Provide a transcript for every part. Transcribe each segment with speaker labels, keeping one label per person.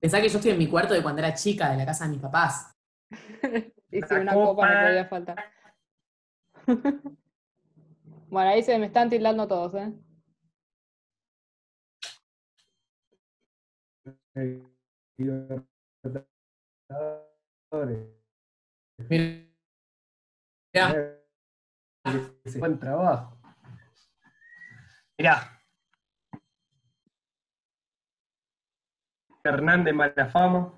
Speaker 1: Pensá que yo estoy en mi cuarto de cuando era chica, de la casa de mis papás.
Speaker 2: y si una copa no podía faltar. bueno, ahí se me están tildando todos, ¿eh?
Speaker 3: Mira. Buen trabajo. Mirá. Hernández Malafama.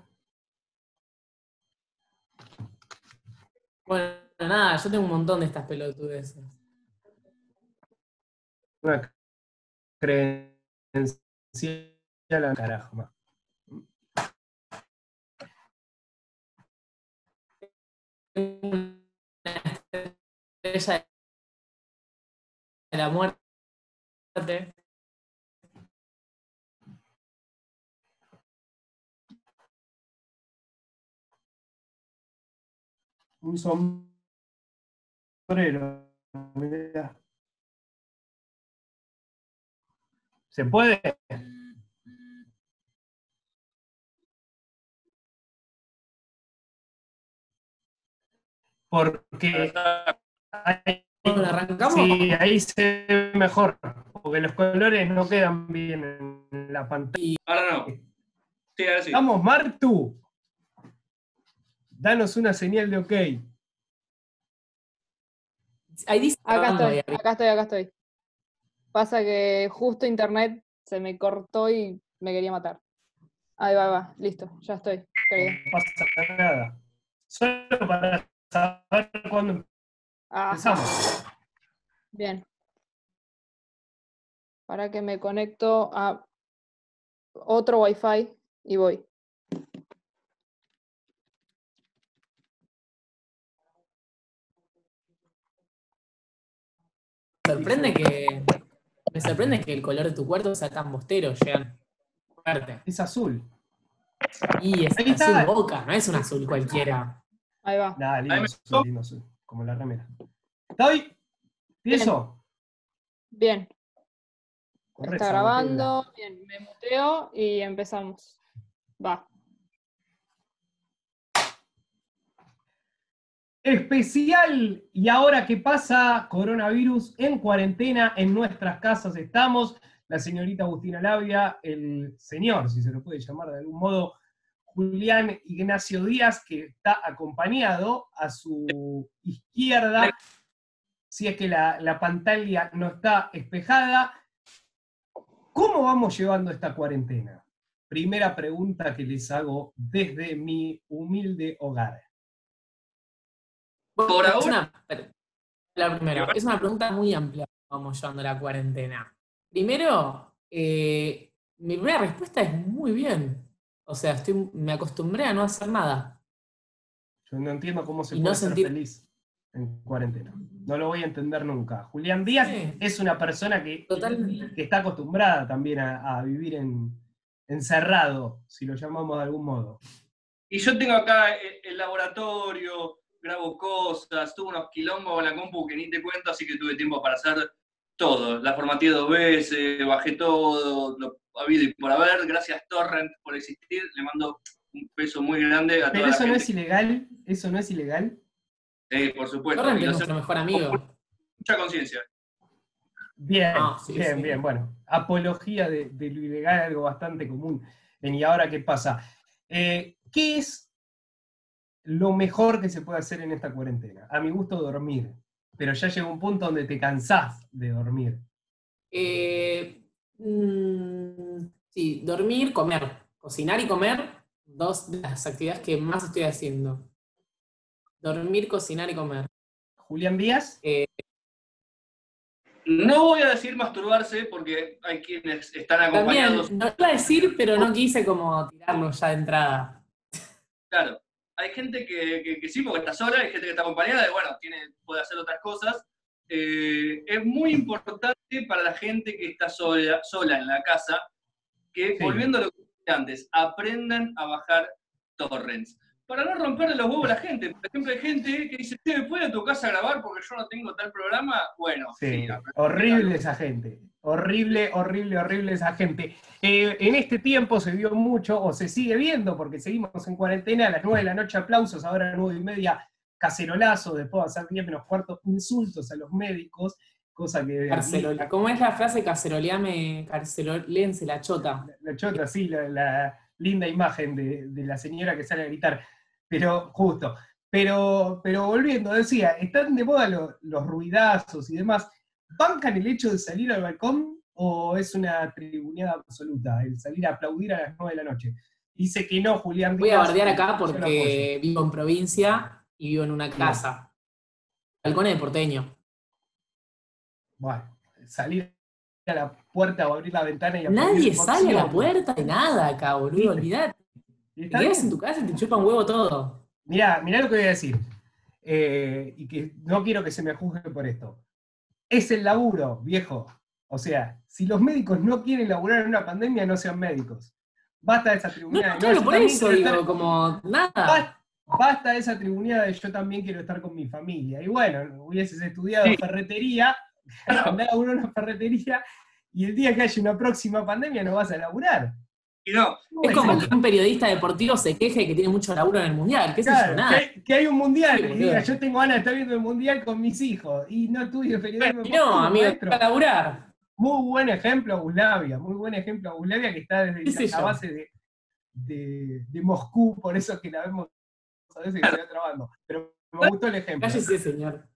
Speaker 1: Bueno, nada, yo tengo un montón de estas pelotudeces.
Speaker 3: Una creencia la carajo.
Speaker 1: Ella de la muerte.
Speaker 3: Un sombrero. Mirá. ¿Se puede? Porque ahí,
Speaker 1: arrancamos?
Speaker 3: sí, ahí se ve mejor, porque los colores no quedan bien en la pantalla.
Speaker 4: Ahora no. Sí, ahora sí.
Speaker 3: Vamos, Martu. Danos una señal de ok.
Speaker 1: Ahí dice
Speaker 2: Acá estoy, acá estoy, acá estoy. Pasa que justo internet se me cortó y me quería matar. Ahí va, va, listo, ya estoy. querido.
Speaker 3: No pasa nada. Solo para saber cuándo
Speaker 2: Ajá,
Speaker 3: empezamos.
Speaker 2: bien. Para que me conecto a otro wifi y voy.
Speaker 1: Sorprende que. Me sorprende que el color de tu cuarto sea tan bostero, Jean. Fuerte.
Speaker 3: Es azul.
Speaker 1: Y es
Speaker 3: Ahí está.
Speaker 1: azul boca, no es un azul cualquiera.
Speaker 2: Ahí va.
Speaker 3: Nada, lindo
Speaker 4: Ahí me
Speaker 3: azul,
Speaker 4: gustó.
Speaker 3: lindo azul, como la remera. ¿Estoy? ¿Pienso?
Speaker 2: Bien,
Speaker 3: Corre,
Speaker 2: está grabando. Bien, me muteo y empezamos. Va.
Speaker 3: Especial. ¿Y ahora qué pasa? Coronavirus en cuarentena, en nuestras casas estamos. La señorita Agustina Labia, el señor, si se lo puede llamar de algún modo, Julián Ignacio Díaz, que está acompañado a su izquierda, si es que la, la pantalla no está espejada. ¿Cómo vamos llevando esta cuarentena? Primera pregunta que les hago desde mi humilde hogar.
Speaker 4: Por
Speaker 1: Es
Speaker 4: ahora-
Speaker 1: una- la primera, es una pregunta muy amplia. Vamos llevando la cuarentena. Primero, eh, mi primera respuesta es muy bien. O sea, estoy, me acostumbré a no hacer nada.
Speaker 3: Yo no entiendo cómo se
Speaker 1: Y no
Speaker 3: puede ser
Speaker 1: sentir-
Speaker 3: feliz en cuarentena. No lo voy a entender nunca. Julián Díaz
Speaker 1: Sí.
Speaker 3: es una persona que,
Speaker 1: Totalmente.
Speaker 3: que está acostumbrada también a, a vivir en, encerrado, si lo llamamos de algún modo.
Speaker 4: Y yo tengo acá el, el laboratorio, grabo cosas, tuve unos quilombos con la compu que ni te cuento, así que tuve tiempo para hacer todo. La formateé dos veces, bajé todo, lo habido y por haber. Gracias Torrent por existir. Le mando un beso muy grande a
Speaker 3: Pero
Speaker 4: toda
Speaker 3: eso
Speaker 4: la
Speaker 3: no
Speaker 4: gente.
Speaker 3: es ilegal, eso no es ilegal.
Speaker 4: Sí, por supuesto.
Speaker 1: Torrent es nuestro mejor amigo.
Speaker 4: mucha conciencia.
Speaker 3: Bien,
Speaker 1: Ah, sí,
Speaker 3: bien,
Speaker 1: sí.
Speaker 3: bien. Bueno, apología de, de lo ilegal, algo bastante común. ¿Y ahora qué pasa? Eh, ¿Qué es lo mejor que se puede hacer en esta cuarentena? A mi gusto, dormir. Pero ya llega un punto donde te cansás de dormir.
Speaker 1: Eh, mm, sí, dormir, comer. Cocinar y comer, dos de las actividades que más estoy haciendo. Dormir, cocinar y comer.
Speaker 3: Julián Díaz,
Speaker 4: No voy a decir masturbarse porque hay quienes están
Speaker 1: También,
Speaker 4: acompañados.
Speaker 1: no iba a decir, pero no quise como tirarlo ya de entrada.
Speaker 4: Claro. Hay gente que, que- que sí, porque está sola, hay gente que está acompañada y bueno, tiene, puede hacer otras cosas. Eh, es muy importante para la gente que está sola, sola en la casa que,
Speaker 3: Sí.
Speaker 4: volviendo a lo que dije antes, aprendan a bajar torrents. Para no romperle los huevos a la gente. Por ejemplo, hay gente que dice, ¿me puedo a tu casa a grabar porque yo no tengo tal programa? Bueno,
Speaker 3: Sí, horrible esa gente. Horrible, horrible, horrible esa gente. Eh, en este tiempo se vio mucho, o se sigue viendo, porque seguimos en cuarentena a las 9 de la noche, aplausos, ahora a las 9 y media, cacerolazo, después de hacer 10 menos cuarto, insultos a los médicos, cosa que...
Speaker 1: Carcerola. ¿Cómo es la frase carceroleame, carcerolense la chota?
Speaker 3: La chota, sí, la, la linda imagen de, de la señora que sale a gritar. Pero, justo. Pero, pero volviendo, decía, están de moda lo- los ruidazos y demás. ¿Bancan el hecho de salir al balcón o es una tribuneada absoluta el salir a aplaudir a las 9 de la noche? Dice que no, Julián
Speaker 1: Voy a bardear acá porque vivo en provincia y vivo en una casa. Balcón de porteño.
Speaker 3: Bueno, salir a la puerta o abrir la ventana y
Speaker 1: Nadie sale a la puerta de nada acá, boludo, olvidate. Te quedas en tu casa y te chupa un huevo todo.
Speaker 3: Mirá, mirá lo que voy a decir. Eh, y que no quiero que se me juzgue por esto. Es el laburo, viejo. O sea, si los médicos no quieren laburar en una pandemia, no sean médicos. Basta de esa
Speaker 1: No,
Speaker 3: tribuneada.
Speaker 1: no,
Speaker 3: de,
Speaker 1: claro,
Speaker 3: yo
Speaker 1: por
Speaker 3: también
Speaker 1: eso digo,
Speaker 3: estar-
Speaker 1: como nada.
Speaker 3: Basta, basta de esa tribuneada de yo también quiero estar con mi familia. Y bueno, hubieses estudiado
Speaker 4: Sí.
Speaker 3: ferretería, andar a laburar en una ferretería, y el día que haya una próxima pandemia no vas a laburar.
Speaker 4: No,
Speaker 1: Es como que un periodista deportivo se queje que tiene mucho laburo en el mundial, qué sé
Speaker 3: Claro, que,
Speaker 1: nada.
Speaker 3: hay, que hay un mundial,
Speaker 1: Sí,
Speaker 3: y
Speaker 1: boludo.
Speaker 3: diga, yo tengo ganas de estar viendo el mundial con mis hijos, y no estudio periodismo.
Speaker 1: Y no, amigo, para laburar.
Speaker 3: Muy buen ejemplo Buslavia, muy buen ejemplo Buslavia que está
Speaker 1: ¿Qué
Speaker 3: desde la base de, de, de Moscú, por eso que la vemos a veces que se va trabando. Pero me gustó el ejemplo.
Speaker 1: Cállese, señor.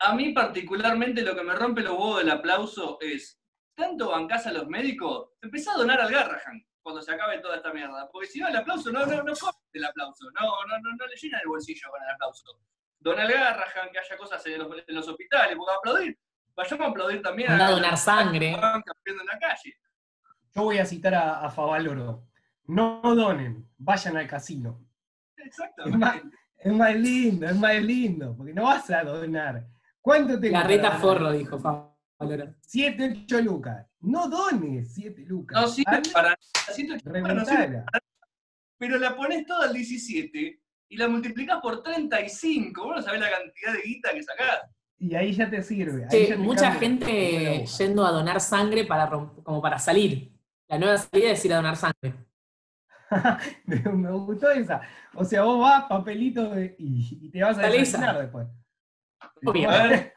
Speaker 4: A mí particularmente lo que me rompe los huevos del aplauso es, ¿tanto bancás a los médicos? Empezá a donar al Garrahan cuando se acabe toda esta mierda. Porque si no, el aplauso no, no, no come el aplauso, no, no, no, no le llena el bolsillo con el aplauso. Dona al Garrahan, que haya cosas en los, en los hospitales, porque aplaudir, vayamos a aplaudir también
Speaker 1: a
Speaker 4: a
Speaker 1: donar sangre.
Speaker 4: en la calle.
Speaker 3: Yo voy a citar a, a Favaloro. No donen, vayan al casino.
Speaker 4: Exactamente.
Speaker 3: Es más lindo, es más lindo, porque no vas a donar. ¿Cuánto te
Speaker 1: La reta forro, dijo Favaloro.
Speaker 3: 7, 8 lucas. No dones 7 lucas.
Speaker 4: No sirve
Speaker 3: Anda,
Speaker 4: para no pero la pones toda al 17 y la multiplicás por 35. Vos no sabés la cantidad de guita que sacás.
Speaker 3: Y ahí ya te sirve. ahí
Speaker 1: Che,
Speaker 3: ya te
Speaker 1: mucha
Speaker 3: cambia
Speaker 1: gente yendo a donar sangre para como para salir. La nueva salida es ir a donar sangre.
Speaker 3: me, gustó esa. O sea, vos vas, papelito de- y, y te vas a desayunar
Speaker 1: esa.
Speaker 3: después.
Speaker 1: Obvio.
Speaker 4: A ver,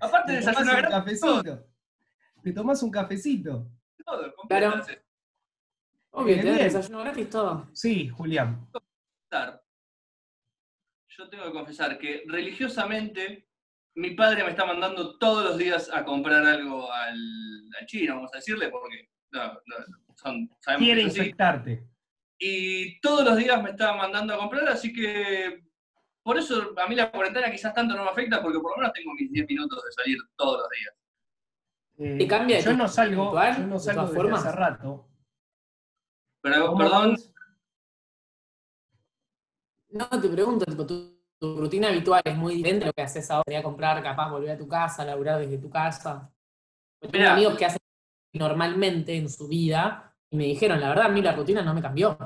Speaker 4: aparte de desayunar
Speaker 3: un
Speaker 4: todo,
Speaker 3: cafecito. Te tomás un cafecito.
Speaker 4: todo, completo,
Speaker 1: Claro. Obvio,
Speaker 3: Bien,
Speaker 1: te desayuno gratis todo.
Speaker 3: Sí, Julián.
Speaker 4: Yo tengo que confesar que religiosamente mi padre me está mandando todos los días a comprar algo al, al chino, vamos a decirle, porque no, no, son, sabemos
Speaker 3: Quiere
Speaker 4: que es así.
Speaker 3: infectarte.
Speaker 4: Y todos los días me está mandando a comprar, así que por eso a mí la cuarentena quizás tanto no me afecta, porque por lo menos tengo mis 10 minutos de salir todos los días.
Speaker 3: Eh,
Speaker 1: ¿Te cambia
Speaker 3: yo no salgo,
Speaker 1: ritual,
Speaker 3: yo no salgo
Speaker 1: todas
Speaker 3: desde
Speaker 1: formas?
Speaker 3: hace rato.
Speaker 4: Pero
Speaker 3: ¿Cómo
Speaker 4: perdón?
Speaker 1: No, te pregunto, tipo, tu, tu rutina habitual es muy diferente a lo que haces ahora, ir a comprar, capaz volver a tu casa, laburar desde tu casa. Yo tengo amigos que hacen normalmente en su vida y me dijeron, la verdad, a mí la rutina no me cambió.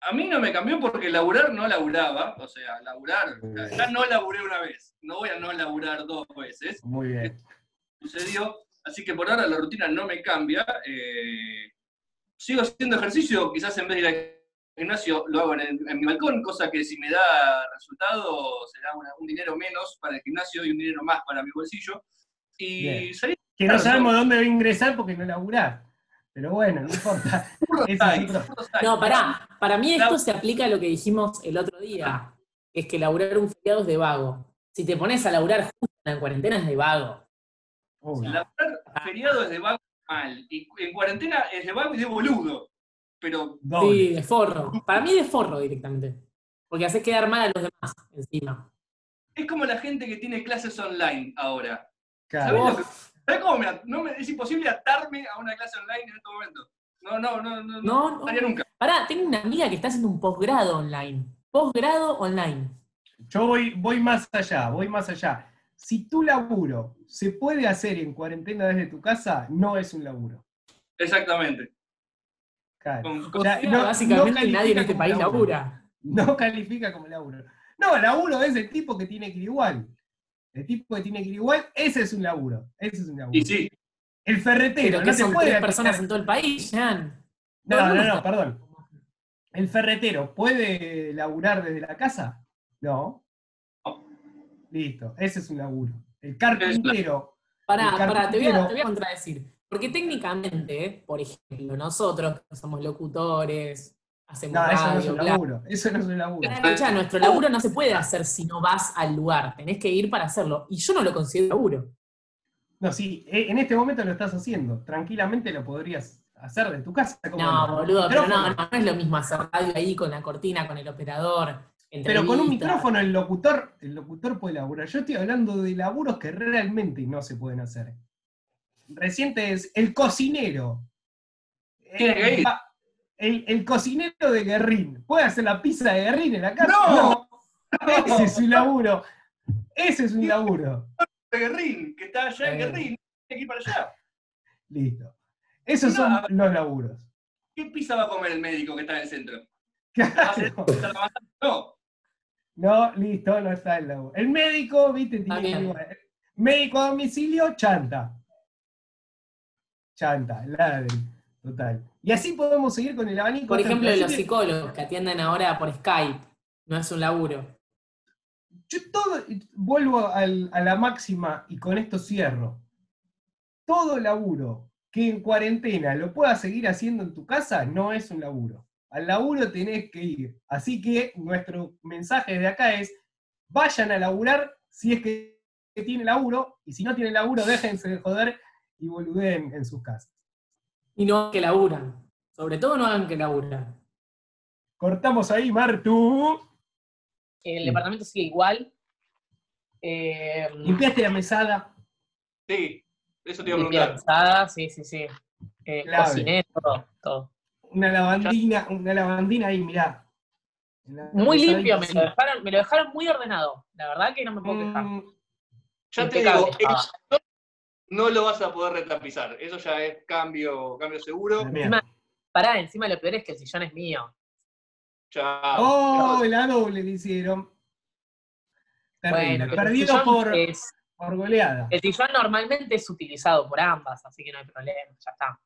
Speaker 4: A mí no me cambió porque laburar no laburaba, o sea, laburar, ya no laburé una vez, no voy a no laburar dos veces,
Speaker 3: Muy bien.
Speaker 4: sucedió, así que por ahora la rutina no me cambia. eh, sigo haciendo ejercicio, quizás en vez de ir al gimnasio lo hago en, el- en mi balcón, cosa que si me da resultado será una- un dinero menos para el gimnasio y un dinero más para mi bolsillo. Y salir
Speaker 3: Que no
Speaker 4: Claro,
Speaker 3: sabemos dónde va a ingresar porque no laburás. Pero bueno, no importa.
Speaker 1: No, pará, para mí esto se aplica a lo que dijimos el otro día, que es que laburar un feriado es de vago. Si te pones a laburar justo en la cuarentena es de vago.
Speaker 3: Obvio.
Speaker 4: Laburar feriado es de vago mal, y en cuarentena es de vago y de boludo. Pero
Speaker 3: Doble.
Speaker 1: Sí, de forro. Para mí de forro directamente. Porque haces quedar mal a los demás encima.
Speaker 4: es como la gente que tiene clases online ahora.
Speaker 3: Claro.
Speaker 4: ¿Sabés lo que- ¿Sabés cómo me no me- es imposible atarme a una clase online en este momento? No, no, no, no, no,
Speaker 1: No,
Speaker 4: no nunca.
Speaker 1: Pará, tengo una amiga que está haciendo un posgrado online. Posgrado online.
Speaker 3: Yo voy, voy más allá, voy más allá. Si tu laburo se puede hacer en cuarentena desde tu casa, no es un laburo.
Speaker 4: Exactamente.
Speaker 3: Claro.
Speaker 4: Con-
Speaker 1: O sea,
Speaker 3: no-
Speaker 1: básicamente
Speaker 3: no
Speaker 1: nadie en este país
Speaker 3: laburo.
Speaker 1: labura.
Speaker 3: No califica como laburo. No, laburo es el tipo que tiene que ir igual. El tipo que tiene que ir igual, ese es un laburo. Ese es un laburo.
Speaker 4: Y sí,
Speaker 3: El ferretero,
Speaker 1: Pero
Speaker 3: no
Speaker 1: son
Speaker 3: puede
Speaker 1: tres personas en todo el país, Jan.
Speaker 3: No, no, no, perdón. ¿El ferretero puede laburar desde la casa? No. Listo, ese es un laburo. El carpintero.
Speaker 1: Pará,
Speaker 3: El
Speaker 1: pará, te voy, a,
Speaker 3: carpintero-
Speaker 1: te voy a contradecir. Porque técnicamente, por ejemplo, nosotros que somos locutores, hacemos
Speaker 3: No, eso no es
Speaker 1: radio,
Speaker 3: un
Speaker 1: bla,
Speaker 3: laburo. Eso no es un laburo.
Speaker 1: Pero, escuchá, nuestro laburo no se puede hacer si no vas al lugar, tenés que ir para hacerlo. Y yo no lo considero laburo.
Speaker 3: No, sí, eh, en este momento lo estás haciendo. Tranquilamente lo podrías hacer de tu casa. como
Speaker 1: No, boludo, pero no, no, no es lo mismo hacer radio ahí con la cortina, con el operador.
Speaker 3: Pero con un micrófono el locutor, el locutor puede laburar. Yo estoy hablando de laburos que realmente no se pueden hacer. Reciente es el cocinero. El. El- el cocinero de Guerrín. ¿Puede hacer la pizza de Guerrín en la casa?
Speaker 4: ¡No!
Speaker 3: Ese es un laburo. Ese es un laburo.
Speaker 4: de Guerrín, que está allá en
Speaker 3: Eh.
Speaker 4: Guerrín, tiene que ir para allá.
Speaker 3: Listo. Esos son
Speaker 4: No.
Speaker 3: los laburos.
Speaker 4: ¿Qué pizza va a comer el médico que está en el centro? No.
Speaker 3: No, listo, no está el laburo. El médico, viste, tiene que. Médico a domicilio, chanta. Chanta, ladri, total. Y así podemos seguir con el abanico.
Speaker 1: Por ejemplo, los psicólogos que atienden ahora por Skype, no es un laburo.
Speaker 3: Yo todo, vuelvo al- a la máxima y con esto cierro. Todo laburo que en cuarentena lo puedas seguir haciendo en tu casa no es un laburo. Al laburo tenés que ir. Así que nuestro mensaje de acá es, vayan a laburar si es que tienen laburo, y si no tienen laburo, déjense de joder y boludeen en sus casas.
Speaker 1: Y no hagan que laburan. Sobre todo no hagan que laburan.
Speaker 3: Cortamos ahí, Martu.
Speaker 1: El departamento sigue igual. Eh,
Speaker 3: Limpiaste la mesada.
Speaker 4: Sí, eso te iba a preguntar.
Speaker 1: la mesada, sí, sí, sí. Eh, cociné, todo, todo.
Speaker 3: Una lavandina, una lavandina ahí, mirá. La
Speaker 1: Muy limpio, me lo, dejaron, me lo dejaron muy ordenado. La verdad que no me puedo quejar.
Speaker 3: Mm,
Speaker 4: Ya te
Speaker 1: Impecable
Speaker 4: digo, eso no lo vas a poder retapizar. Eso ya es cambio, cambio seguro.
Speaker 3: mierda.
Speaker 1: Pará, encima lo peor es que el sillón es mío.
Speaker 4: Ya.
Speaker 3: Oh, la doble le hicieron. Terrible.
Speaker 1: Bueno,
Speaker 3: Perdido por,
Speaker 1: es-
Speaker 3: por goleada.
Speaker 1: el sillón normalmente es utilizado por ambas, así que no hay problema, ya está.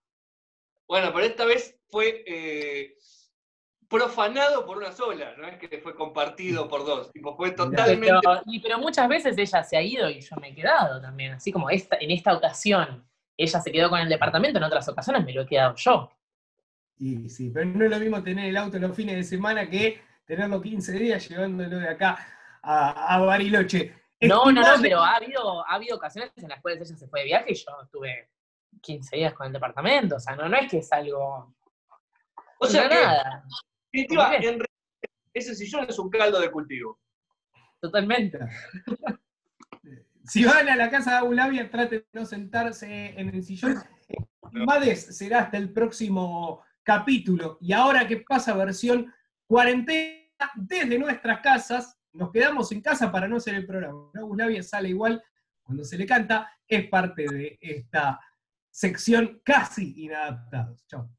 Speaker 4: Bueno, pero esta vez fue eh, profanado por una sola, no es que fue compartido por dos. Tipo, fue totalmente.
Speaker 1: Pero, y- pero muchas veces ella se ha ido y yo me he quedado también, así como esta, en esta ocasión ella se quedó con el departamento, en otras ocasiones me lo he quedado yo.
Speaker 3: Y sí, pero no es lo mismo tener el auto los fines de semana que tenerlo 15 días llevándolo de acá a, a Bariloche.
Speaker 1: No, no, no, pero ha habido, ha habido ocasiones en las cuales ella se fue de viaje y yo estuve 15 días con el departamento, o sea, no, no es que es algo...
Speaker 4: O sea
Speaker 1: no,
Speaker 4: que,
Speaker 1: nada,
Speaker 4: definitiva, en realidad, ese sillón es un caldo de cultivo.
Speaker 1: totalmente.
Speaker 3: Si van a la casa de Abulavia, traten de no sentarse en el sillón. Mades será hasta el próximo capítulo. Y ahora que pasa versión cuarentena desde nuestras casas, nos quedamos en casa para no hacer el programa. Abulavia sale igual cuando se le canta, es parte de esta sección casi inadaptados. Chao.